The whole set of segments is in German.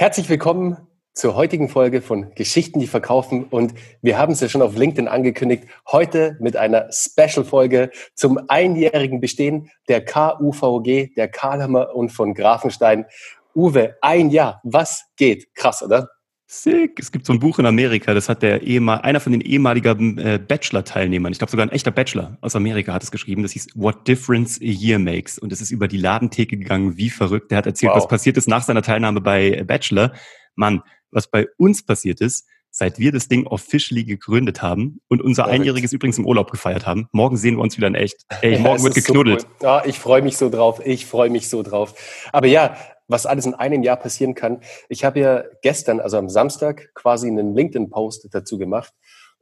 Herzlich willkommen zur heutigen Folge von Geschichten, die verkaufen. Und wir haben es ja schon auf LinkedIn angekündigt, heute mit einer Special-Folge zum einjährigen Bestehen der KUVG, der Karlhammer und von Grafenstein. Uwe, ein Jahr, was geht? Krass, oder? Sick. Es gibt so ein Buch in Amerika, das hat der ehemal, einer von den ehemaligen äh, Bachelor-Teilnehmern, ich glaube sogar ein echter Bachelor aus Amerika hat es geschrieben, das hieß What Difference a Year Makes. Und es ist über die Ladentheke gegangen, wie verrückt. Der hat erzählt, wow. was passiert ist nach seiner Teilnahme bei Bachelor. Mann, was bei uns passiert ist, seit wir das Ding officially gegründet haben und unser Verrückt. Einjähriges übrigens im Urlaub gefeiert haben. Morgen sehen wir uns wieder in echt. Ey, morgen ja, wird geknuddelt. So cool. ja, ich freue mich so drauf. Ich freue mich so drauf. Aber ja, was alles in einem Jahr passieren kann. Ich habe ja gestern, also am Samstag, quasi einen LinkedIn-Post dazu gemacht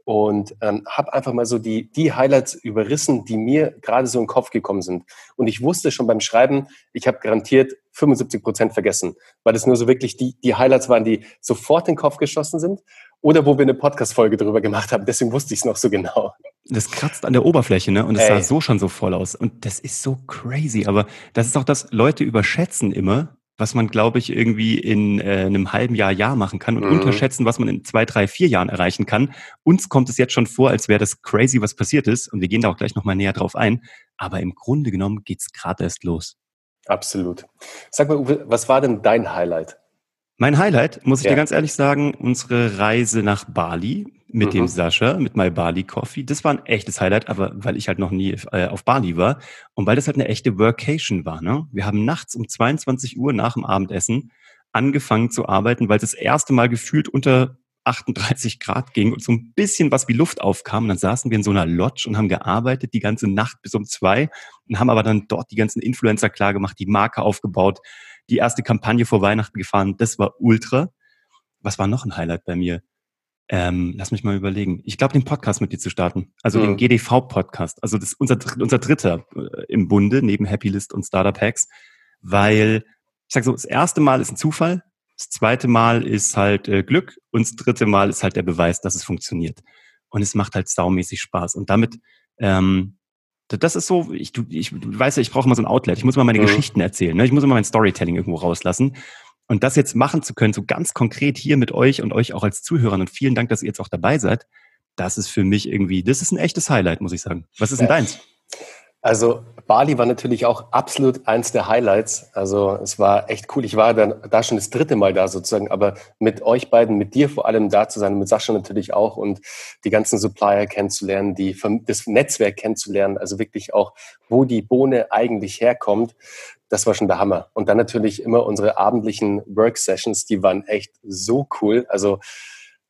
und ähm, habe einfach mal so die, die Highlights überrissen, die mir gerade so in den Kopf gekommen sind. Und ich wusste schon beim Schreiben, ich habe garantiert 75 Prozent vergessen, weil es nur so wirklich die, die Highlights waren, die sofort in den Kopf geschossen sind oder wo wir eine Podcast-Folge darüber gemacht haben. Deswegen wusste ich es noch so genau. Das kratzt an der Oberfläche, ne? Und es sah so schon so voll aus. Und das ist so crazy. Aber das ist auch das, Leute überschätzen immer, was man, glaube ich, irgendwie in äh, einem halben Jahr, Jahr machen kann und mhm. unterschätzen, was man in zwei, drei, vier Jahren erreichen kann. Uns kommt es jetzt schon vor, als wäre das crazy, was passiert ist. Und wir gehen da auch gleich nochmal näher drauf ein. Aber im Grunde genommen geht's gerade erst los. Absolut. Sag mal, Uwe, was war denn dein Highlight? Mein Highlight, muss ich ja. dir ganz ehrlich sagen, unsere Reise nach Bali mit mhm. dem Sascha, mit My Bali Coffee. Das war ein echtes Highlight, aber weil ich halt noch nie äh, auf Bali war und weil das halt eine echte Workation war. Ne? Wir haben nachts um 22 Uhr nach dem Abendessen angefangen zu arbeiten, weil es das erste Mal gefühlt unter 38 Grad ging und so ein bisschen was wie Luft aufkam. Und dann saßen wir in so einer Lodge und haben gearbeitet die ganze Nacht bis um zwei und haben aber dann dort die ganzen Influencer klar gemacht, die Marke aufgebaut, die erste Kampagne vor Weihnachten gefahren. Das war ultra. Was war noch ein Highlight bei mir? Ähm, lass mich mal überlegen. Ich glaube, den Podcast mit dir zu starten. Also mhm. den GDV-Podcast. Also das ist unser, unser dritter äh, im Bunde, neben Happy List und Startup Hacks. Weil, ich sag so, das erste Mal ist ein Zufall, das zweite Mal ist halt äh, Glück und das dritte Mal ist halt der Beweis, dass es funktioniert. Und es macht halt saumäßig Spaß. Und damit, ähm, das ist so, ich, du, ich du weißt ja, ich brauche immer so ein Outlet. Ich muss immer meine mhm. Geschichten erzählen. Ne? Ich muss immer mein Storytelling irgendwo rauslassen. Und das jetzt machen zu können, so ganz konkret hier mit euch und euch auch als Zuhörern und vielen Dank, dass ihr jetzt auch dabei seid, das ist für mich irgendwie, das ist ein echtes Highlight, muss ich sagen. Was ist denn deins? Also Bali war natürlich auch absolut eins der Highlights. Also es war echt cool. Ich war dann da schon das dritte Mal da sozusagen, aber mit euch beiden, mit dir vor allem da zu sein, mit Sascha natürlich auch und die ganzen Supplier kennenzulernen, die das Netzwerk kennenzulernen, also wirklich auch, wo die Bohne eigentlich herkommt das war schon der Hammer. Und dann natürlich immer unsere abendlichen Work-Sessions, die waren echt so cool. Also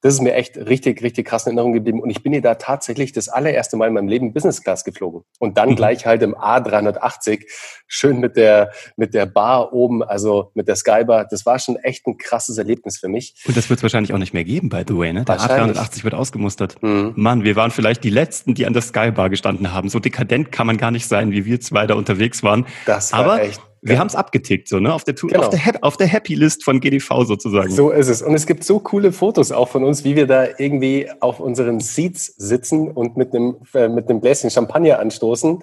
das ist mir echt richtig, richtig krass in Erinnerung geblieben. Und ich bin hier da tatsächlich das allererste Mal in meinem Leben Business Class geflogen. Und dann mhm. gleich halt im A380, schön mit der, mit der Bar oben, also mit der Skybar. Das war schon echt ein krasses Erlebnis für mich. Und das wird es wahrscheinlich auch nicht mehr geben, by the way, ne? Der A380 wird ausgemustert. Mhm. Mann, wir waren vielleicht die Letzten, die an der Skybar gestanden haben. So dekadent kann man gar nicht sein, wie wir zwei da unterwegs waren. Das war Aber echt wir ja. haben es abgetickt, so, ne? Auf der, genau. auf, der auf der Happy List von GDV sozusagen. So ist es. Und es gibt so coole Fotos auch von uns, wie wir da irgendwie auf unseren Seats sitzen und mit einem, äh, mit einem Gläschen Champagner anstoßen.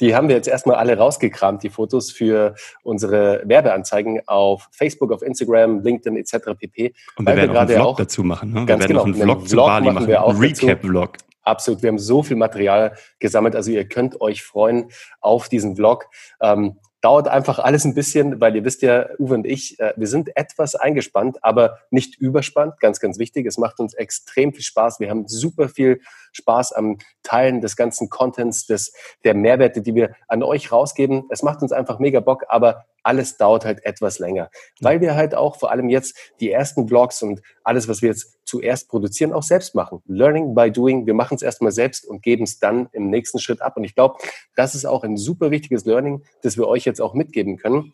Die haben wir jetzt erstmal alle rausgekramt, die Fotos für unsere Werbeanzeigen auf Facebook, auf Instagram, LinkedIn etc. pp. Und wir werden wir auch einen Vlog auch, dazu machen. Ne? Ganz wir werden genau, einen Vlog, einen zu Vlog Bali machen, machen. Recap-Vlog. Absolut. Wir haben so viel Material gesammelt. Also ihr könnt euch freuen auf diesen Vlog. Ähm, dauert einfach alles ein bisschen, weil ihr wisst ja, Uwe und ich, äh, wir sind etwas eingespannt, aber nicht überspannt, ganz, ganz wichtig. Es macht uns extrem viel Spaß. Wir haben super viel Spaß am Teilen des ganzen Contents, des, der Mehrwerte, die wir an euch rausgeben. Es macht uns einfach mega Bock, aber alles dauert halt etwas länger, weil wir halt auch vor allem jetzt die ersten Vlogs und alles, was wir jetzt zuerst produzieren, auch selbst machen. Learning by doing. Wir machen es erstmal selbst und geben es dann im nächsten Schritt ab. Und ich glaube, das ist auch ein super wichtiges Learning, das wir euch jetzt auch mitgeben können.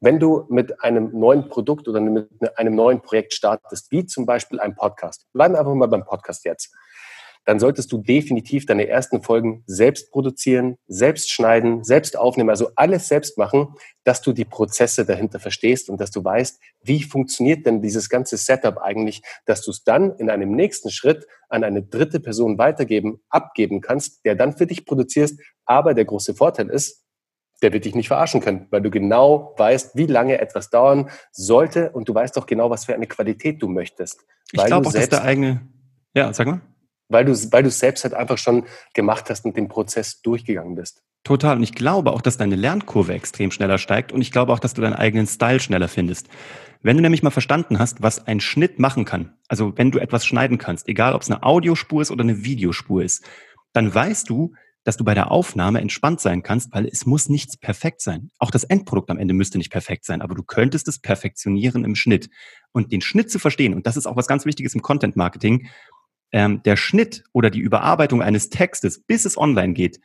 Wenn du mit einem neuen Produkt oder mit einem neuen Projekt startest, wie zum Beispiel ein Podcast, bleiben wir einfach mal beim Podcast jetzt dann solltest du definitiv deine ersten Folgen selbst produzieren, selbst schneiden, selbst aufnehmen, also alles selbst machen, dass du die Prozesse dahinter verstehst und dass du weißt, wie funktioniert denn dieses ganze Setup eigentlich, dass du es dann in einem nächsten Schritt an eine dritte Person weitergeben, abgeben kannst, der dann für dich produzierst. Aber der große Vorteil ist, der wird dich nicht verarschen können, weil du genau weißt, wie lange etwas dauern sollte und du weißt doch genau, was für eine Qualität du möchtest. Ich glaube auch, dass der eigene, ja, sag mal. Weil du, weil du selbst halt einfach schon gemacht hast und den Prozess durchgegangen bist. Total. Und ich glaube auch, dass deine Lernkurve extrem schneller steigt und ich glaube auch, dass du deinen eigenen Style schneller findest. Wenn du nämlich mal verstanden hast, was ein Schnitt machen kann, also wenn du etwas schneiden kannst, egal ob es eine Audiospur ist oder eine Videospur ist, dann weißt du, dass du bei der Aufnahme entspannt sein kannst, weil es muss nichts perfekt sein. Auch das Endprodukt am Ende müsste nicht perfekt sein, aber du könntest es perfektionieren im Schnitt. Und den Schnitt zu verstehen, und das ist auch was ganz Wichtiges im Content Marketing, ähm, der Schnitt oder die Überarbeitung eines Textes, bis es online geht,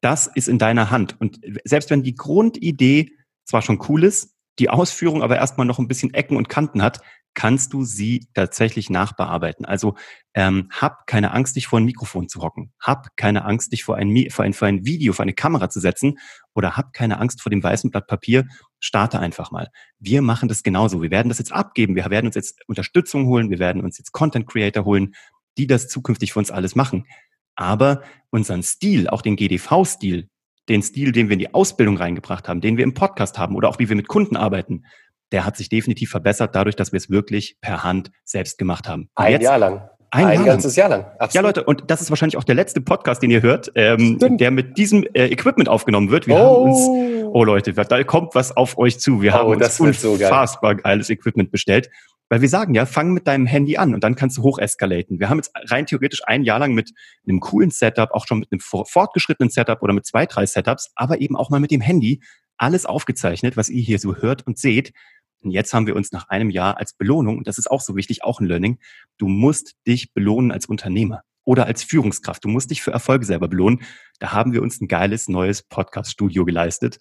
das ist in deiner Hand. Und selbst wenn die Grundidee zwar schon cool ist, die Ausführung aber erstmal noch ein bisschen Ecken und Kanten hat, kannst du sie tatsächlich nachbearbeiten. Also ähm, hab keine Angst, dich vor ein Mikrofon zu hocken. Hab keine Angst, dich vor ein, vor, ein, vor ein Video, vor eine Kamera zu setzen. Oder hab keine Angst vor dem weißen Blatt Papier. Starte einfach mal. Wir machen das genauso. Wir werden das jetzt abgeben. Wir werden uns jetzt Unterstützung holen. Wir werden uns jetzt Content Creator holen, die das zukünftig für uns alles machen. Aber unseren Stil, auch den GDV-Stil, den Stil, den wir in die Ausbildung reingebracht haben, den wir im Podcast haben oder auch wie wir mit Kunden arbeiten, der hat sich definitiv verbessert dadurch, dass wir es wirklich per Hand selbst gemacht haben. Ein jetzt, Jahr lang. Ein, ein Jahr ganzes Jahr lang. Absolut. Ja, Leute, und das ist wahrscheinlich auch der letzte Podcast, den ihr hört, ähm, der mit diesem äh, Equipment aufgenommen wird. Wir oh. haben uns, oh Leute, da kommt was auf euch zu. Wir oh, haben uns unfassbar so geil. geiles Equipment bestellt. Weil wir sagen ja, fang mit deinem Handy an und dann kannst du hocheskalaten. Wir haben jetzt rein theoretisch ein Jahr lang mit einem coolen Setup, auch schon mit einem fortgeschrittenen Setup oder mit zwei, drei Setups, aber eben auch mal mit dem Handy alles aufgezeichnet, was ihr hier so hört und seht. Und jetzt haben wir uns nach einem Jahr als Belohnung, und das ist auch so wichtig, auch ein Learning, du musst dich belohnen als Unternehmer oder als Führungskraft. Du musst dich für Erfolge selber belohnen. Da haben wir uns ein geiles neues Podcast-Studio geleistet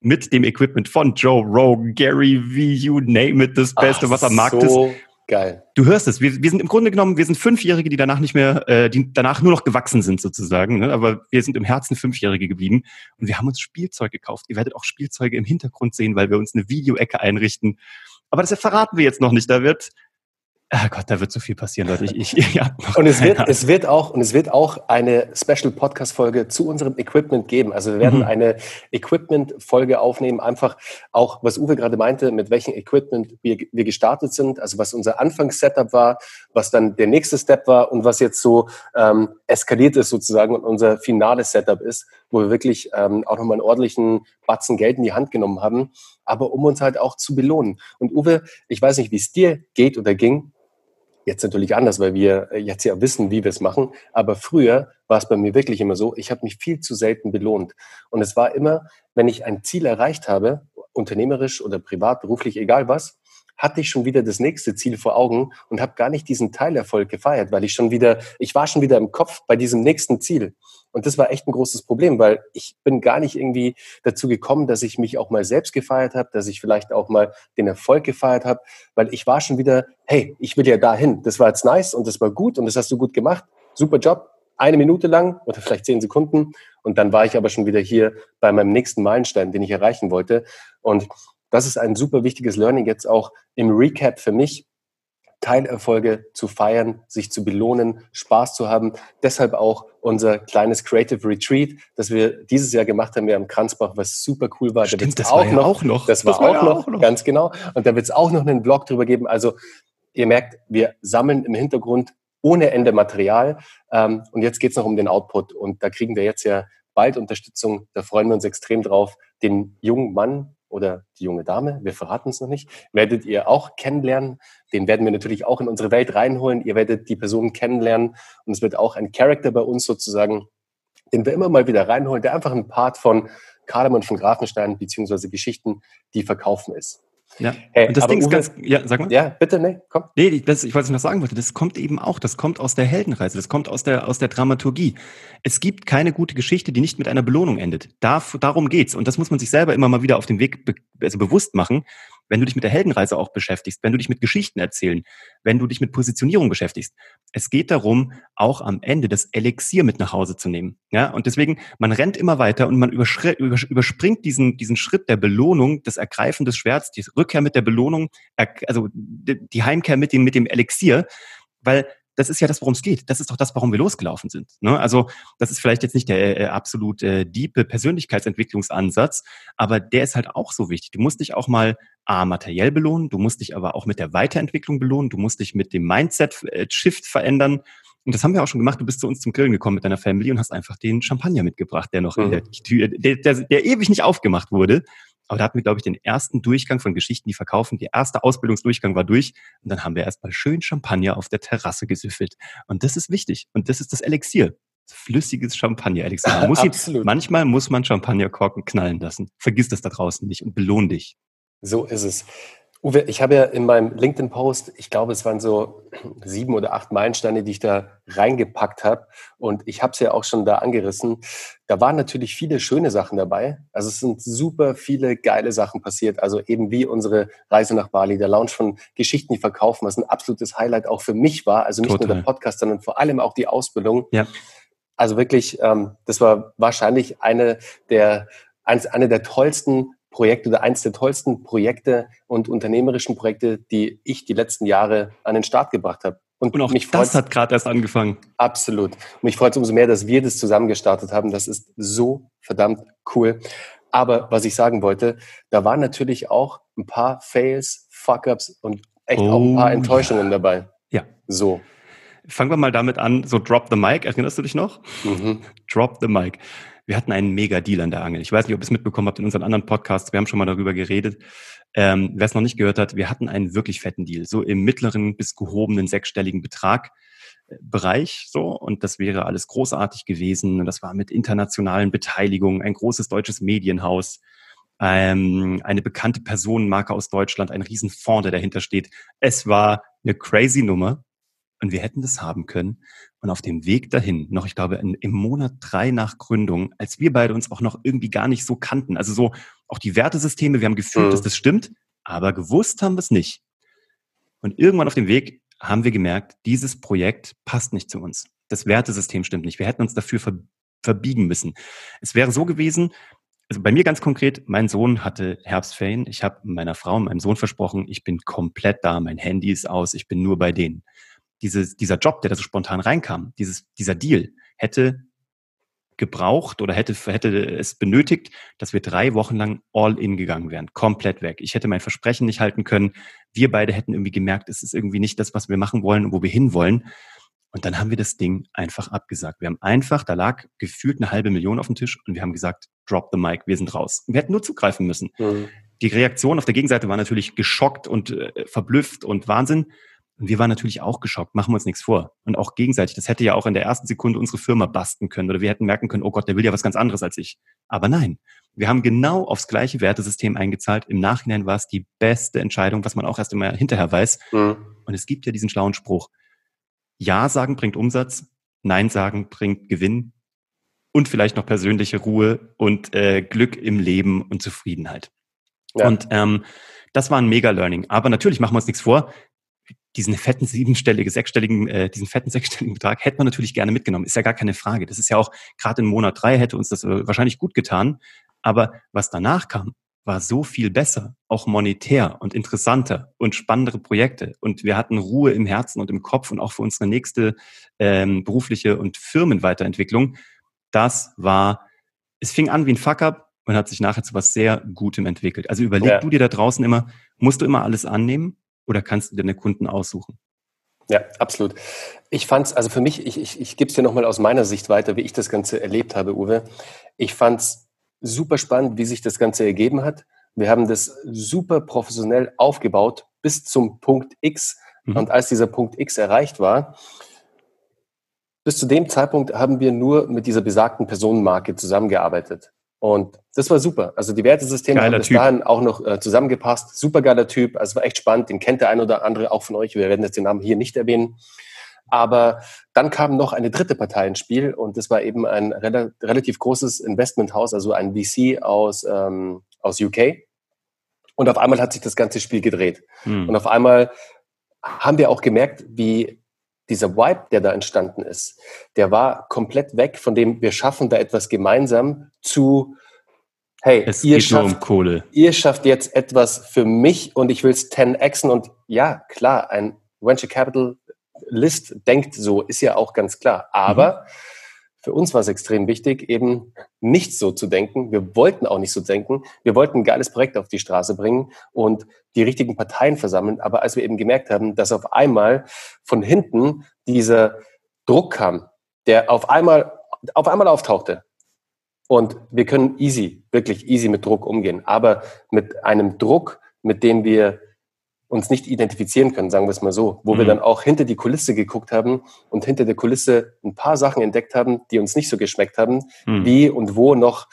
mit dem Equipment von Joe Rogan, Gary V, you name it, das Beste, Ach, was am Markt so ist. Geil. Du hörst es. Wir, wir sind im Grunde genommen, wir sind Fünfjährige, die danach nicht mehr, äh, die danach nur noch gewachsen sind sozusagen. Ne? Aber wir sind im Herzen Fünfjährige geblieben und wir haben uns Spielzeug gekauft. Ihr werdet auch Spielzeuge im Hintergrund sehen, weil wir uns eine Videoecke einrichten. Aber das verraten wir jetzt noch nicht. Da wird Ah Gott, da wird so viel passieren, Leute. Ich, ich, ja, und es wird, es wird auch, und es wird auch eine Special Podcast Folge zu unserem Equipment geben. Also wir werden mhm. eine Equipment Folge aufnehmen. Einfach auch, was Uwe gerade meinte, mit welchem Equipment wir, wir gestartet sind. Also was unser Anfangssetup war, was dann der nächste Step war und was jetzt so ähm, eskaliert ist sozusagen und unser finales Setup ist, wo wir wirklich ähm, auch nochmal einen ordentlichen Batzen Geld in die Hand genommen haben, aber um uns halt auch zu belohnen. Und Uwe, ich weiß nicht, wie es dir geht oder ging. Jetzt natürlich anders, weil wir äh, jetzt ja wissen, wie wir es machen. Aber früher war es bei mir wirklich immer so, ich habe mich viel zu selten belohnt. Und es war immer, wenn ich ein Ziel erreicht habe, unternehmerisch oder privat, beruflich, egal was, hatte ich schon wieder das nächste Ziel vor Augen und habe gar nicht diesen Teilerfolg gefeiert, weil ich schon wieder, ich war schon wieder im Kopf bei diesem nächsten Ziel. Und das war echt ein großes Problem, weil ich bin gar nicht irgendwie dazu gekommen, dass ich mich auch mal selbst gefeiert habe, dass ich vielleicht auch mal den Erfolg gefeiert habe, weil ich war schon wieder, hey, ich will ja dahin. Das war jetzt nice und das war gut und das hast du gut gemacht. Super Job. Eine Minute lang oder vielleicht zehn Sekunden. Und dann war ich aber schon wieder hier bei meinem nächsten Meilenstein, den ich erreichen wollte. Und das ist ein super wichtiges Learning jetzt auch im Recap für mich, Teilerfolge zu feiern, sich zu belohnen, Spaß zu haben. Deshalb auch unser kleines Creative Retreat, das wir dieses Jahr gemacht haben, wir am Kranzbach, was super cool war. Stimmt, da das auch, war ja noch, auch noch. Das war, das war auch, ja noch, auch noch, ganz genau. Und da wird es auch noch einen Blog drüber geben. Also ihr merkt, wir sammeln im Hintergrund ohne Ende Material. Ähm, und jetzt geht es noch um den Output. Und da kriegen wir jetzt ja bald Unterstützung. Da freuen wir uns extrem drauf, den jungen Mann oder die junge Dame, wir verraten es noch nicht, werdet ihr auch kennenlernen. Den werden wir natürlich auch in unsere Welt reinholen. Ihr werdet die Person kennenlernen und es wird auch ein Charakter bei uns sozusagen, den wir immer mal wieder reinholen, der einfach ein Part von Kardamon von Grafenstein beziehungsweise Geschichten, die verkaufen ist. Ja, hey, und das Ding ist ganz, ja, sag mal. Ja, bitte, nee, komm. Nee, das, ich wollte noch sagen wollte, das kommt eben auch, das kommt aus der Heldenreise, das kommt aus der, aus der Dramaturgie. Es gibt keine gute Geschichte, die nicht mit einer Belohnung endet. Da, darum geht's. Und das muss man sich selber immer mal wieder auf den Weg be, also bewusst machen wenn du dich mit der Heldenreise auch beschäftigst, wenn du dich mit Geschichten erzählen, wenn du dich mit Positionierung beschäftigst. Es geht darum, auch am Ende das Elixier mit nach Hause zu nehmen. Ja, und deswegen, man rennt immer weiter und man überspringt diesen, diesen Schritt der Belohnung, des Ergreifen des Schwerts, die Rückkehr mit der Belohnung, also die Heimkehr mit dem, mit dem Elixier, weil das ist ja das, worum es geht. Das ist doch das, warum wir losgelaufen sind. Ne? Also das ist vielleicht jetzt nicht der äh, absolut äh, diepe Persönlichkeitsentwicklungsansatz, aber der ist halt auch so wichtig. Du musst dich auch mal A, materiell belohnen, du musst dich aber auch mit der Weiterentwicklung belohnen, du musst dich mit dem Mindset-Shift verändern. Und das haben wir auch schon gemacht. Du bist zu uns zum Grillen gekommen mit deiner Family und hast einfach den Champagner mitgebracht, der noch mhm. in der Tür, der, der, der ewig nicht aufgemacht wurde. Aber da hatten wir, glaube ich, den ersten Durchgang von Geschichten, die verkaufen. Der erste Ausbildungsdurchgang war durch. Und dann haben wir erstmal schön Champagner auf der Terrasse gesüffelt. Und das ist wichtig. Und das ist das Elixier. Flüssiges Champagner-Elixier. Muss ihn, manchmal muss man Champagnerkorken knallen lassen. Vergiss das da draußen nicht und belohn dich. So ist es. Uwe, ich habe ja in meinem LinkedIn-Post, ich glaube, es waren so sieben oder acht Meilensteine, die ich da reingepackt habe. Und ich habe es ja auch schon da angerissen. Da waren natürlich viele schöne Sachen dabei. Also es sind super viele geile Sachen passiert. Also eben wie unsere Reise nach Bali, der Launch von Geschichten, die verkaufen, was ein absolutes Highlight auch für mich war. Also nicht Total. nur der Podcast, sondern vor allem auch die Ausbildung. Ja. Also wirklich, ähm, das war wahrscheinlich eine der, eines, eine der tollsten Projekt oder eins der tollsten Projekte und unternehmerischen Projekte, die ich die letzten Jahre an den Start gebracht habe. Und, und auch mich das hat gerade erst angefangen. Absolut. Und mich freut es umso mehr, dass wir das zusammen gestartet haben. Das ist so verdammt cool. Aber was ich sagen wollte, da waren natürlich auch ein paar Fails, Fuck-ups und echt oh, auch ein paar oh Enttäuschungen ja. dabei. Ja. So. Fangen wir mal damit an, so Drop the Mic, erinnerst du dich noch? Mhm. Drop the Mic wir hatten einen Mega-Deal an der Angel. Ich weiß nicht, ob ihr es mitbekommen habt in unseren anderen Podcasts. Wir haben schon mal darüber geredet. Ähm, Wer es noch nicht gehört hat, wir hatten einen wirklich fetten Deal. So im mittleren bis gehobenen sechsstelligen Betrag. Äh, Bereich so und das wäre alles großartig gewesen und das war mit internationalen Beteiligungen ein großes deutsches Medienhaus ähm, eine bekannte Personenmarke aus Deutschland ein Riesenfonds der dahinter steht es war eine crazy Nummer und wir hätten das haben können. Und auf dem Weg dahin, noch, ich glaube, im Monat drei nach Gründung, als wir beide uns auch noch irgendwie gar nicht so kannten, also so auch die Wertesysteme, wir haben gefühlt, mhm. dass das stimmt, aber gewusst haben wir es nicht. Und irgendwann auf dem Weg haben wir gemerkt, dieses Projekt passt nicht zu uns. Das Wertesystem stimmt nicht. Wir hätten uns dafür ver verbiegen müssen. Es wäre so gewesen, also bei mir ganz konkret, mein Sohn hatte Herbstferien. Ich habe meiner Frau und meinem Sohn versprochen, ich bin komplett da, mein Handy ist aus, ich bin nur bei denen dieses, dieser Job, der da so spontan reinkam, dieses, dieser Deal, hätte gebraucht oder hätte, hätte es benötigt, dass wir drei Wochen lang all in gegangen wären, komplett weg. Ich hätte mein Versprechen nicht halten können. Wir beide hätten irgendwie gemerkt, es ist irgendwie nicht das, was wir machen wollen und wo wir hinwollen. Und dann haben wir das Ding einfach abgesagt. Wir haben einfach, da lag gefühlt eine halbe Million auf dem Tisch und wir haben gesagt, drop the mic, wir sind raus. Wir hätten nur zugreifen müssen. Mhm. Die Reaktion auf der Gegenseite war natürlich geschockt und äh, verblüfft und Wahnsinn. Und wir waren natürlich auch geschockt, machen wir uns nichts vor. Und auch gegenseitig. Das hätte ja auch in der ersten Sekunde unsere Firma basten können oder wir hätten merken können, oh Gott, der will ja was ganz anderes als ich. Aber nein, wir haben genau aufs gleiche Wertesystem eingezahlt. Im Nachhinein war es die beste Entscheidung, was man auch erst immer hinterher weiß. Mhm. Und es gibt ja diesen schlauen Spruch. Ja sagen bringt Umsatz, Nein sagen bringt Gewinn und vielleicht noch persönliche Ruhe und äh, Glück im Leben und Zufriedenheit. Ja. Und ähm, das war ein Mega-Learning. Aber natürlich machen wir uns nichts vor diesen fetten siebenstelligen, sechsstelligen, äh, diesen fetten sechsstelligen Betrag hätte man natürlich gerne mitgenommen. Ist ja gar keine Frage. Das ist ja auch gerade in Monat drei hätte uns das äh, wahrscheinlich gut getan. Aber was danach kam, war so viel besser, auch monetär und interessanter und spannendere Projekte. Und wir hatten Ruhe im Herzen und im Kopf und auch für unsere nächste ähm, berufliche und Firmenweiterentwicklung. Das war, es fing an wie ein Fuck-up und hat sich nachher zu was sehr Gutem entwickelt. Also überleg ja. du dir da draußen immer, musst du immer alles annehmen? Oder kannst du deine Kunden aussuchen? Ja, absolut. Ich fand es, also für mich, ich, ich, ich gebe es dir nochmal aus meiner Sicht weiter, wie ich das Ganze erlebt habe, Uwe. Ich fand es super spannend, wie sich das Ganze ergeben hat. Wir haben das super professionell aufgebaut bis zum Punkt X. Mhm. Und als dieser Punkt X erreicht war, bis zu dem Zeitpunkt haben wir nur mit dieser besagten Personenmarke zusammengearbeitet. Und das war super. Also die Wertesysteme haben bis typ. dahin auch noch äh, zusammengepasst. Super geiler Typ. Also es war echt spannend. Den kennt der ein oder andere auch von euch. Wir werden jetzt den Namen hier nicht erwähnen. Aber dann kam noch eine dritte Partei ins Spiel und das war eben ein rel relativ großes Investmenthaus, also ein VC aus, ähm, aus UK. Und auf einmal hat sich das ganze Spiel gedreht. Hm. Und auf einmal haben wir auch gemerkt, wie dieser Vibe, der da entstanden ist, der war komplett weg von dem, wir schaffen da etwas gemeinsam zu, hey, es ihr, schafft, um ihr schafft jetzt etwas für mich und ich will es 10xen und ja, klar, ein Venture Capital List denkt so, ist ja auch ganz klar. Aber mhm. Für uns war es extrem wichtig, eben nicht so zu denken. Wir wollten auch nicht so denken. Wir wollten ein geiles Projekt auf die Straße bringen und die richtigen Parteien versammeln. Aber als wir eben gemerkt haben, dass auf einmal von hinten dieser Druck kam, der auf einmal, auf einmal auftauchte, und wir können easy, wirklich easy mit Druck umgehen. Aber mit einem Druck, mit dem wir uns nicht identifizieren können, sagen wir es mal so, wo mhm. wir dann auch hinter die Kulisse geguckt haben und hinter der Kulisse ein paar Sachen entdeckt haben, die uns nicht so geschmeckt haben, mhm. wie und wo noch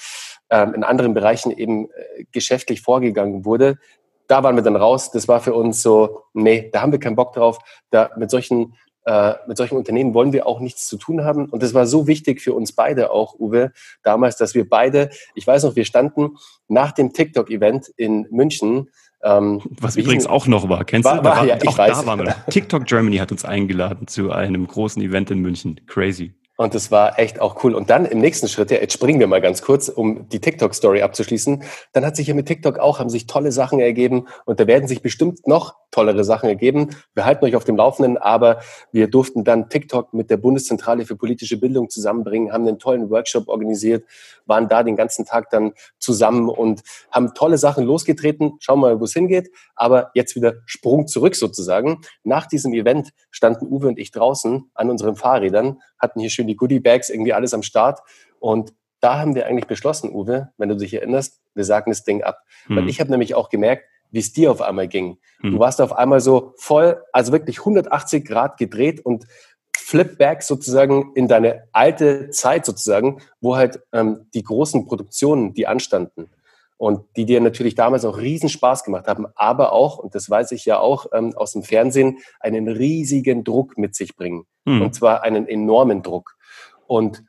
ähm, in anderen Bereichen eben äh, geschäftlich vorgegangen wurde. Da waren wir dann raus. Das war für uns so, nee, da haben wir keinen Bock drauf. Da mit solchen äh, mit solchen Unternehmen wollen wir auch nichts zu tun haben. Und das war so wichtig für uns beide auch, Uwe, damals, dass wir beide, ich weiß noch, wir standen nach dem TikTok-Event in München. Ähm, Was übrigens auch noch war, kennst war, du? War, ja, auch da waren wir. TikTok Germany hat uns eingeladen zu einem großen Event in München. Crazy. Und das war echt auch cool. Und dann im nächsten Schritt, ja, jetzt springen wir mal ganz kurz, um die TikTok-Story abzuschließen. Dann hat sich ja mit TikTok auch, haben sich tolle Sachen ergeben und da werden sich bestimmt noch tollere Sachen ergeben. Wir halten euch auf dem Laufenden, aber wir durften dann TikTok mit der Bundeszentrale für politische Bildung zusammenbringen, haben einen tollen Workshop organisiert, waren da den ganzen Tag dann zusammen und haben tolle Sachen losgetreten. Schauen wir mal, wo es hingeht. Aber jetzt wieder Sprung zurück sozusagen. Nach diesem Event standen Uwe und ich draußen an unseren Fahrrädern, hatten hier schön die Goodie Bags, irgendwie alles am Start und da haben wir eigentlich beschlossen, Uwe, wenn du dich erinnerst, wir sagen das Ding ab. Hm. Weil ich habe nämlich auch gemerkt, wie es dir auf einmal ging. Hm. Du warst auf einmal so voll, also wirklich 180 Grad gedreht und Flipback sozusagen in deine alte Zeit sozusagen, wo halt ähm, die großen Produktionen, die anstanden und die dir natürlich damals auch riesen Spaß gemacht haben, aber auch, und das weiß ich ja auch ähm, aus dem Fernsehen, einen riesigen Druck mit sich bringen. Hm. Und zwar einen enormen Druck. Und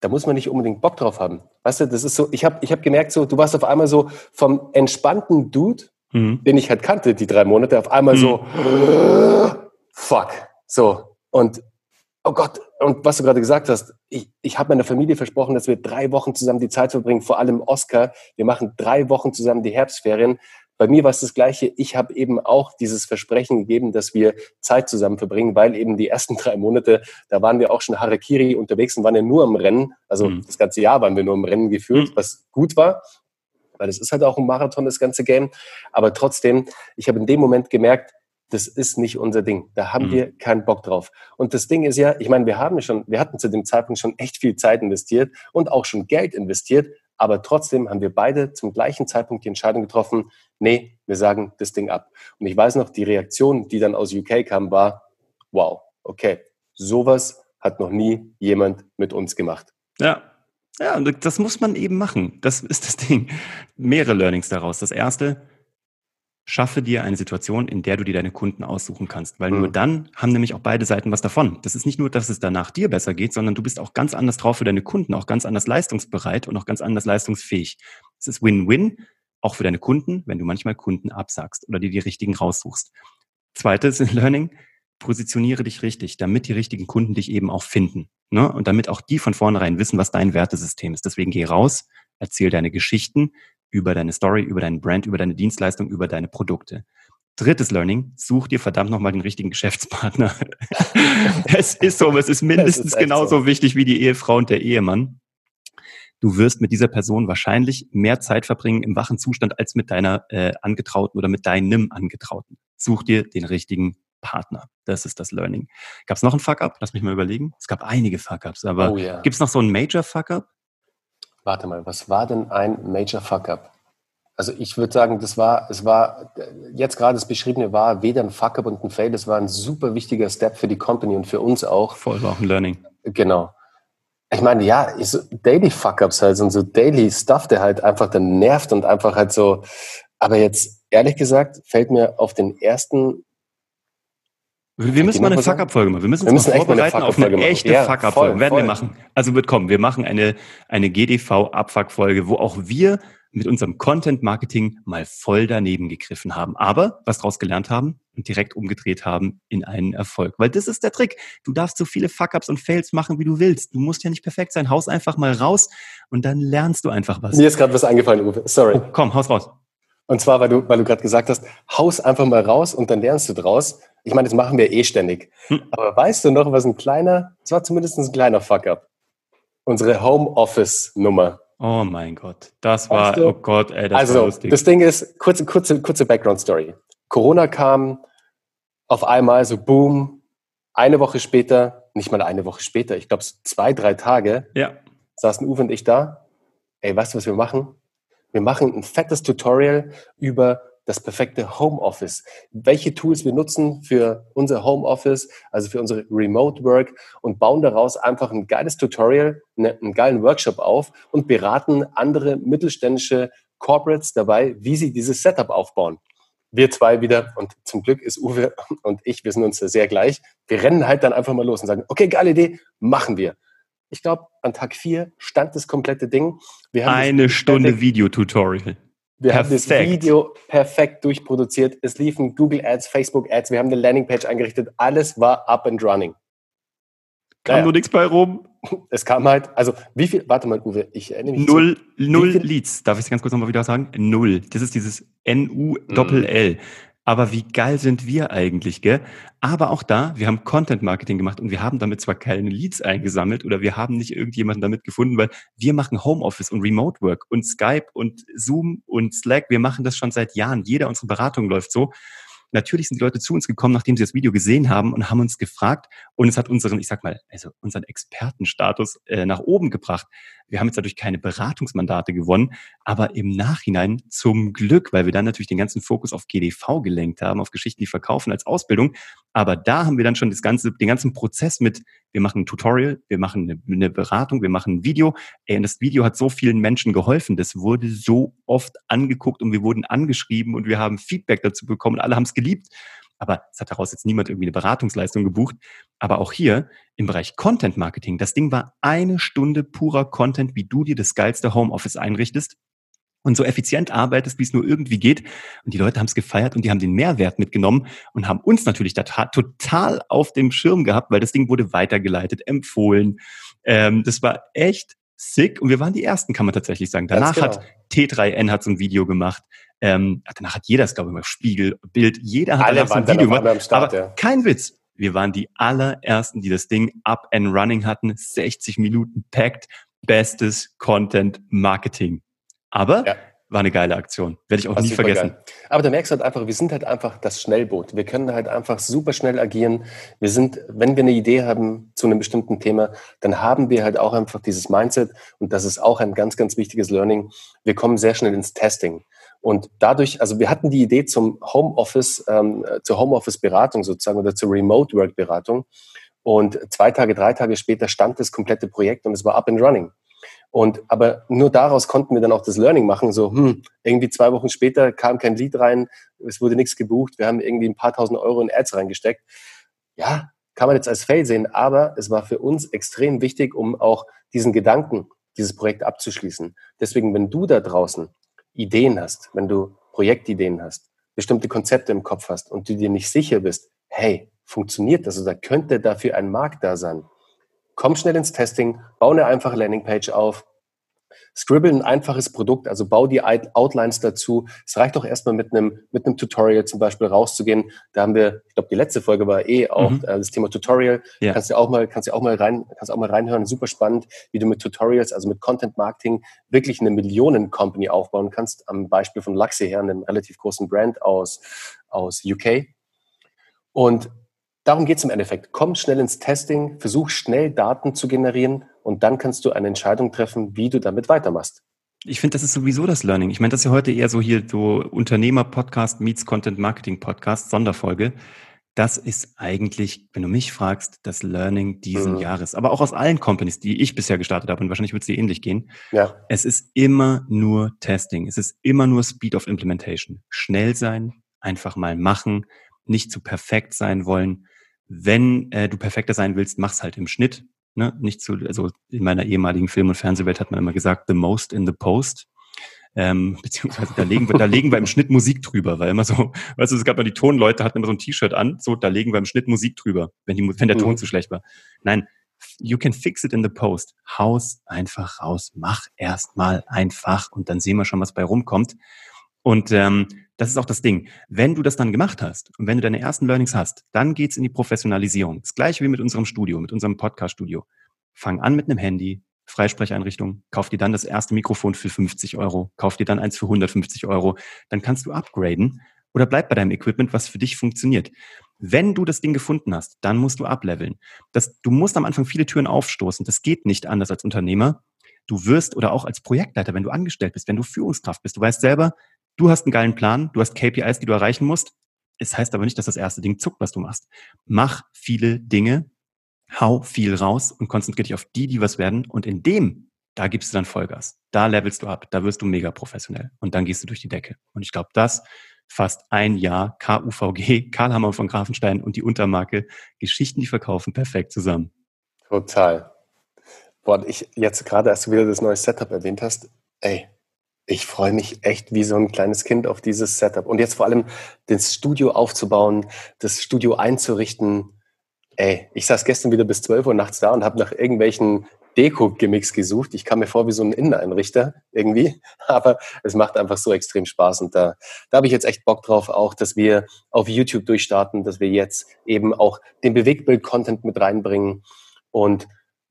da muss man nicht unbedingt Bock drauf haben. Weißt du, das ist so, ich habe ich hab gemerkt, so, du warst auf einmal so vom entspannten Dude, mhm. den ich halt kannte, die drei Monate, auf einmal mhm. so, fuck, so. Und, oh Gott, und was du gerade gesagt hast, ich, ich habe meiner Familie versprochen, dass wir drei Wochen zusammen die Zeit verbringen, vor allem Oscar. Wir machen drei Wochen zusammen die Herbstferien. Bei mir war es das Gleiche. Ich habe eben auch dieses Versprechen gegeben, dass wir Zeit zusammen verbringen, weil eben die ersten drei Monate, da waren wir auch schon Harakiri unterwegs und waren ja nur im Rennen. Also mhm. das ganze Jahr waren wir nur im Rennen gefühlt, mhm. was gut war, weil es ist halt auch ein Marathon, das ganze Game. Aber trotzdem, ich habe in dem Moment gemerkt, das ist nicht unser Ding. Da haben mhm. wir keinen Bock drauf. Und das Ding ist ja, ich meine, wir haben schon, wir hatten zu dem Zeitpunkt schon echt viel Zeit investiert und auch schon Geld investiert, aber trotzdem haben wir beide zum gleichen Zeitpunkt die Entscheidung getroffen, nee, wir sagen das Ding ab. Und ich weiß noch, die Reaktion, die dann aus UK kam, war, wow, okay, sowas hat noch nie jemand mit uns gemacht. Ja, ja, das muss man eben machen. Das ist das Ding. Mehrere Learnings daraus. Das erste, schaffe dir eine Situation, in der du dir deine Kunden aussuchen kannst. Weil mhm. nur dann haben nämlich auch beide Seiten was davon. Das ist nicht nur, dass es danach dir besser geht, sondern du bist auch ganz anders drauf für deine Kunden, auch ganz anders leistungsbereit und auch ganz anders leistungsfähig. Es ist Win-Win, auch für deine Kunden, wenn du manchmal Kunden absagst oder dir die richtigen raussuchst. Zweites Learning, positioniere dich richtig, damit die richtigen Kunden dich eben auch finden. Ne? Und damit auch die von vornherein wissen, was dein Wertesystem ist. Deswegen geh raus, erzähl deine Geschichten, über deine Story, über deinen Brand, über deine Dienstleistung, über deine Produkte. Drittes Learning, such dir verdammt nochmal den richtigen Geschäftspartner. es ist so, es ist mindestens ist genauso so. wichtig wie die Ehefrau und der Ehemann. Du wirst mit dieser Person wahrscheinlich mehr Zeit verbringen im wachen Zustand als mit deiner äh, Angetrauten oder mit deinem Angetrauten. Such dir den richtigen Partner. Das ist das Learning. Gab es noch einen Fuck-up? Lass mich mal überlegen. Es gab einige Fuck-ups, aber oh, yeah. gibt es noch so einen Major Fuck-up? Warte mal, was war denn ein Major Fuck-up? Also ich würde sagen, das war, es war, jetzt gerade das Beschriebene war weder ein Fuck-up und ein Fail, das war ein super wichtiger Step für die Company und für uns auch. Voll war auch ein Learning. Genau. Ich meine, ja, so Daily Fuck-ups halt und so Daily Stuff, der halt einfach dann nervt und einfach halt so, aber jetzt ehrlich gesagt fällt mir auf den ersten wir müssen mal eine Fuck-Up-Folge machen. Wir müssen uns wir müssen mal vorbereiten auf eine echte ja, Fuck-Up-Folge. Werden voll. wir machen. Also wird kommen. Wir machen eine, eine GDV-Abfuck-Folge, wo auch wir mit unserem Content-Marketing mal voll daneben gegriffen haben. Aber was daraus gelernt haben und direkt umgedreht haben in einen Erfolg. Weil das ist der Trick. Du darfst so viele Fuck-Ups und Fails machen, wie du willst. Du musst ja nicht perfekt sein. Haus einfach mal raus und dann lernst du einfach was. Mir ist gerade was eingefallen, Uwe. Sorry. Oh, komm, haus raus. Und zwar, weil du, weil du gerade gesagt hast, haus einfach mal raus und dann lernst du draus ich meine, das machen wir eh ständig. Hm. Aber weißt du noch, was ein kleiner, es war zumindest ein kleiner Fuck-up. Unsere Homeoffice-Nummer. Oh mein Gott, das war, weißt du? oh Gott, ey, das also, lustig. Das Ding ist, kurze, kurze, kurze Background-Story. Corona kam auf einmal so boom, eine Woche später, nicht mal eine Woche später, ich glaube so zwei, drei Tage, ja. saßen Uwe und ich da. Ey, weißt du, was wir machen? Wir machen ein fettes Tutorial über das perfekte Homeoffice. Welche Tools wir nutzen für unser Homeoffice, also für unsere Remote Work und bauen daraus einfach ein geiles Tutorial, ne, einen geilen Workshop auf und beraten andere mittelständische Corporates dabei, wie sie dieses Setup aufbauen. Wir zwei wieder, und zum Glück ist Uwe und ich, wir sind uns sehr gleich. Wir rennen halt dann einfach mal los und sagen, okay, geile Idee, machen wir. Ich glaube, an Tag vier stand das komplette Ding. Eine Stunde Videotutorial. Wir perfekt. haben das Video perfekt durchproduziert. Es liefen Google Ads, Facebook Ads. Wir haben eine Landingpage eingerichtet. Alles war up and running. Kam naja. nur nichts bei rum. Es kam halt, also wie viel, warte mal, Uwe, ich erinnere mich. Null, null Leads. Darf ich es ganz kurz nochmal wieder sagen? Null. Das ist dieses N-U-Doppel-L. Aber wie geil sind wir eigentlich, gell? Aber auch da, wir haben Content Marketing gemacht und wir haben damit zwar keine Leads eingesammelt oder wir haben nicht irgendjemanden damit gefunden, weil wir machen Homeoffice und Remote Work und Skype und Zoom und Slack. Wir machen das schon seit Jahren. Jeder unserer Beratung läuft so. Natürlich sind die Leute zu uns gekommen, nachdem sie das Video gesehen haben und haben uns gefragt und es hat unseren, ich sag mal, also unseren Expertenstatus äh, nach oben gebracht. Wir haben jetzt dadurch keine Beratungsmandate gewonnen, aber im Nachhinein zum Glück, weil wir dann natürlich den ganzen Fokus auf GDV gelenkt haben, auf Geschichten, die verkaufen als Ausbildung. Aber da haben wir dann schon das ganze, den ganzen Prozess mit, wir machen ein Tutorial, wir machen eine, Beratung, wir machen ein Video. Ey, und das Video hat so vielen Menschen geholfen. Das wurde so oft angeguckt und wir wurden angeschrieben und wir haben Feedback dazu bekommen. Alle haben es geliebt. Aber es hat daraus jetzt niemand irgendwie eine Beratungsleistung gebucht. Aber auch hier im Bereich Content Marketing, das Ding war eine Stunde purer Content, wie du dir das geilste Homeoffice einrichtest und so effizient arbeitest, wie es nur irgendwie geht. Und die Leute haben es gefeiert und die haben den Mehrwert mitgenommen und haben uns natürlich total auf dem Schirm gehabt, weil das Ding wurde weitergeleitet, empfohlen. Ähm, das war echt sick und wir waren die Ersten, kann man tatsächlich sagen. Danach genau. hat T3N hat so ein Video gemacht. Ähm, danach hat jeder es, glaube ich, mal Spiegel, Bild, jeder hat danach so ein Video gemacht. Start, aber ja. kein Witz. Wir waren die allerersten, die das Ding up and running hatten. 60 Minuten packed. Bestes Content Marketing. Aber ja war eine geile Aktion. Werde ich auch nie vergessen. Geil. Aber da merkst du halt einfach, wir sind halt einfach das Schnellboot. Wir können halt einfach super schnell agieren. Wir sind, wenn wir eine Idee haben zu einem bestimmten Thema, dann haben wir halt auch einfach dieses Mindset. Und das ist auch ein ganz, ganz wichtiges Learning. Wir kommen sehr schnell ins Testing. Und dadurch, also wir hatten die Idee zum Homeoffice, ähm, zur Homeoffice-Beratung sozusagen oder zur Remote-Work-Beratung. Und zwei Tage, drei Tage später stand das komplette Projekt und es war up and running. Und aber nur daraus konnten wir dann auch das Learning machen. So, hm, irgendwie zwei Wochen später kam kein Lied rein, es wurde nichts gebucht, wir haben irgendwie ein paar tausend Euro in Ads reingesteckt. Ja, kann man jetzt als Fail sehen, aber es war für uns extrem wichtig, um auch diesen Gedanken, dieses Projekt abzuschließen. Deswegen, wenn du da draußen Ideen hast, wenn du Projektideen hast, bestimmte Konzepte im Kopf hast und du dir nicht sicher bist, hey, funktioniert das oder könnte dafür ein Markt da sein? komm schnell ins Testing, bau eine einfache Landingpage auf, scribble ein einfaches Produkt, also bau die Outlines dazu. Es reicht doch erstmal mit einem, mit einem Tutorial zum Beispiel rauszugehen. Da haben wir, ich glaube, die letzte Folge war eh auch mhm. äh, das Thema Tutorial. Ja. Kannst du auch mal, kannst du auch mal rein, kannst auch mal reinhören. Super spannend, wie du mit Tutorials, also mit Content Marketing wirklich eine Millionen Company aufbauen kannst. Am Beispiel von Luxy her, einem relativ großen Brand aus, aus UK. Und Darum geht es im Endeffekt. Komm schnell ins Testing, versuch schnell Daten zu generieren und dann kannst du eine Entscheidung treffen, wie du damit weitermachst. Ich finde, das ist sowieso das Learning. Ich meine, das ist ja heute eher so hier so Unternehmer-Podcast meets Content-Marketing-Podcast, Sonderfolge. Das ist eigentlich, wenn du mich fragst, das Learning diesen mhm. Jahres. Aber auch aus allen Companies, die ich bisher gestartet habe, und wahrscheinlich wird es dir ähnlich gehen. Ja. Es ist immer nur Testing. Es ist immer nur Speed of Implementation. Schnell sein, einfach mal machen, nicht zu perfekt sein wollen wenn äh, du perfekter sein willst, mach's halt im Schnitt. Ne? Nicht zu, also in meiner ehemaligen Film- und Fernsehwelt hat man immer gesagt, the most in the post. Ähm, beziehungsweise da legen wir, da legen wir im Schnitt Musik drüber, weil immer so, weißt du, es gab mal die Tonleute hatten immer so ein T-Shirt an, so, da legen wir im Schnitt Musik drüber, wenn, die, wenn der Ton mhm. zu schlecht war. Nein, you can fix it in the post. Haus einfach raus, mach erstmal einfach und dann sehen wir schon, was bei rumkommt. Und ähm, das ist auch das Ding. Wenn du das dann gemacht hast und wenn du deine ersten Learnings hast, dann geht's in die Professionalisierung. Das gleiche wie mit unserem Studio, mit unserem Podcast-Studio. Fang an mit einem Handy, Freisprecheinrichtung, kauf dir dann das erste Mikrofon für 50 Euro, kauf dir dann eins für 150 Euro, dann kannst du upgraden oder bleib bei deinem Equipment, was für dich funktioniert. Wenn du das Ding gefunden hast, dann musst du ableveln. Das, du musst am Anfang viele Türen aufstoßen. Das geht nicht anders als Unternehmer. Du wirst oder auch als Projektleiter, wenn du angestellt bist, wenn du Führungskraft bist, du weißt selber, du hast einen geilen Plan, du hast KPIs, die du erreichen musst. Es heißt aber nicht, dass das erste Ding zuckt, was du machst. Mach viele Dinge, hau viel raus und konzentriere dich auf die, die was werden. Und in dem, da gibst du dann Vollgas. Da levelst du ab. Da wirst du mega professionell. Und dann gehst du durch die Decke. Und ich glaube, das fast ein Jahr KUVG, Karl Hammer von Grafenstein und die Untermarke Geschichten, die verkaufen, perfekt zusammen. Total. Boah, ich jetzt gerade, als du wieder das neue Setup erwähnt hast, ey, ich freue mich echt wie so ein kleines Kind auf dieses Setup. Und jetzt vor allem das Studio aufzubauen, das Studio einzurichten. Ey, ich saß gestern wieder bis 12 Uhr nachts da und habe nach irgendwelchen Deko-Gimmicks gesucht. Ich kam mir vor wie so ein Inneneinrichter irgendwie, aber es macht einfach so extrem Spaß und da, da habe ich jetzt echt Bock drauf, auch, dass wir auf YouTube durchstarten, dass wir jetzt eben auch den Bewegtbild-Content mit reinbringen und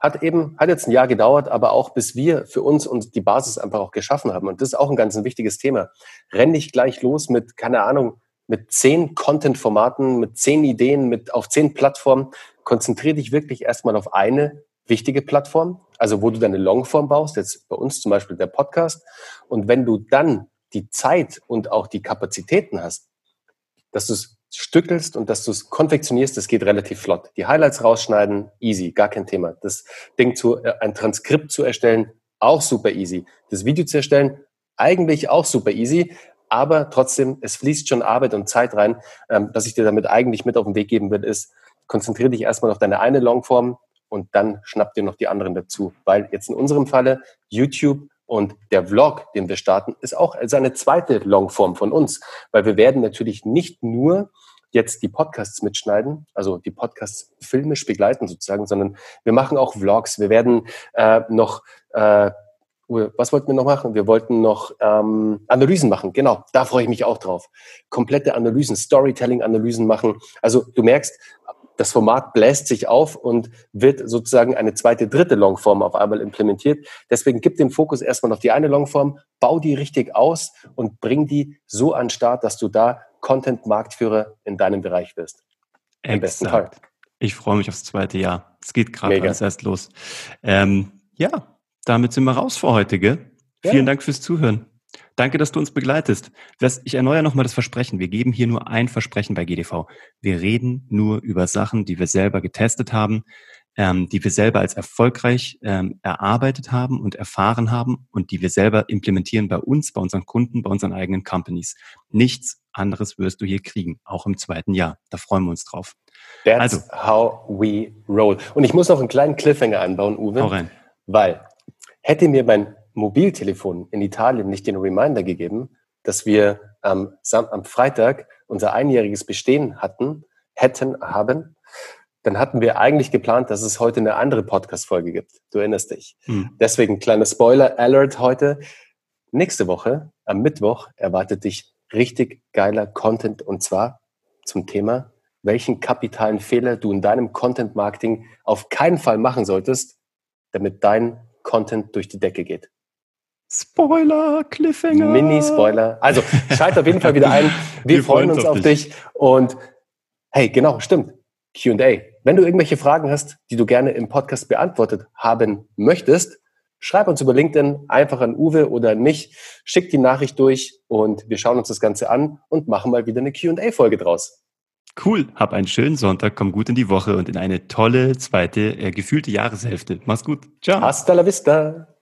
hat eben, hat jetzt ein Jahr gedauert, aber auch bis wir für uns und die Basis einfach auch geschaffen haben. Und das ist auch ein ganz ein wichtiges Thema. Renn nicht gleich los mit, keine Ahnung, mit zehn Content-Formaten, mit zehn Ideen, mit auf zehn Plattformen. Konzentriere dich wirklich erstmal auf eine wichtige Plattform, also wo du deine Longform baust, jetzt bei uns zum Beispiel der Podcast. Und wenn du dann die Zeit und auch die Kapazitäten hast, dass du es stückelst und dass du es konfektionierst, das geht relativ flott. Die Highlights rausschneiden, easy, gar kein Thema. Das Ding zu, äh, ein Transkript zu erstellen, auch super easy. Das Video zu erstellen, eigentlich auch super easy, aber trotzdem, es fließt schon Arbeit und Zeit rein. Ähm, was ich dir damit eigentlich mit auf den Weg geben will, ist, konzentriere dich erstmal auf deine eine Longform, und dann schnappt ihr noch die anderen dazu. Weil jetzt in unserem Falle YouTube und der Vlog, den wir starten, ist auch eine zweite Longform von uns, weil wir werden natürlich nicht nur jetzt die Podcasts mitschneiden, also die Podcasts filmisch begleiten sozusagen, sondern wir machen auch Vlogs. Wir werden äh, noch äh, was wollten wir noch machen? Wir wollten noch ähm, Analysen machen. Genau, da freue ich mich auch drauf. Komplette Analysen, Storytelling-Analysen machen. Also du merkst, das Format bläst sich auf und wird sozusagen eine zweite, dritte Longform auf einmal implementiert. Deswegen gib den Fokus erstmal auf die eine Longform, bau die richtig aus und bring die so an den Start, dass du da Content-Marktführer in deinem Bereich wirst. Im besten Fall. Ich freue mich aufs zweite Jahr. Es geht gerade alles erst los. Ähm, ja, damit sind wir raus für heute, gell? Ja. Vielen Dank fürs Zuhören. Danke, dass du uns begleitest. Ich erneuere nochmal das Versprechen. Wir geben hier nur ein Versprechen bei GDV. Wir reden nur über Sachen, die wir selber getestet haben, ähm, die wir selber als erfolgreich ähm, erarbeitet haben und erfahren haben und die wir selber implementieren bei uns, bei unseren Kunden, bei unseren eigenen Companies. Nichts anderes wirst du hier kriegen, auch im zweiten Jahr. Da freuen wir uns drauf. That's also, how we roll. Und ich muss noch einen kleinen Cliffhanger anbauen, Uwe. Hau rein. Weil hätte mir mein Mobiltelefon in Italien nicht den Reminder gegeben, dass wir am, am Freitag unser einjähriges Bestehen hatten, hätten, haben, dann hatten wir eigentlich geplant, dass es heute eine andere Podcast-Folge gibt. Du erinnerst dich. Hm. Deswegen kleiner Spoiler-Alert heute. Nächste Woche, am Mittwoch, erwartet dich richtig geiler Content und zwar zum Thema, welchen kapitalen Fehler du in deinem Content-Marketing auf keinen Fall machen solltest, damit dein Content durch die Decke geht. Spoiler, Cliffhanger. Mini-Spoiler. Also schalt auf jeden Fall wieder ein. Wir, Wir freuen uns auf dich. dich. Und hey, genau, stimmt. QA. Wenn du irgendwelche Fragen hast, die du gerne im Podcast beantwortet haben möchtest, schreib uns über LinkedIn einfach an Uwe oder an mich, schick die Nachricht durch und wir schauen uns das Ganze an und machen mal wieder eine QA-Folge draus. Cool, hab einen schönen Sonntag, komm gut in die Woche und in eine tolle zweite, äh, gefühlte Jahreshälfte. Mach's gut. Ciao. Hasta la vista.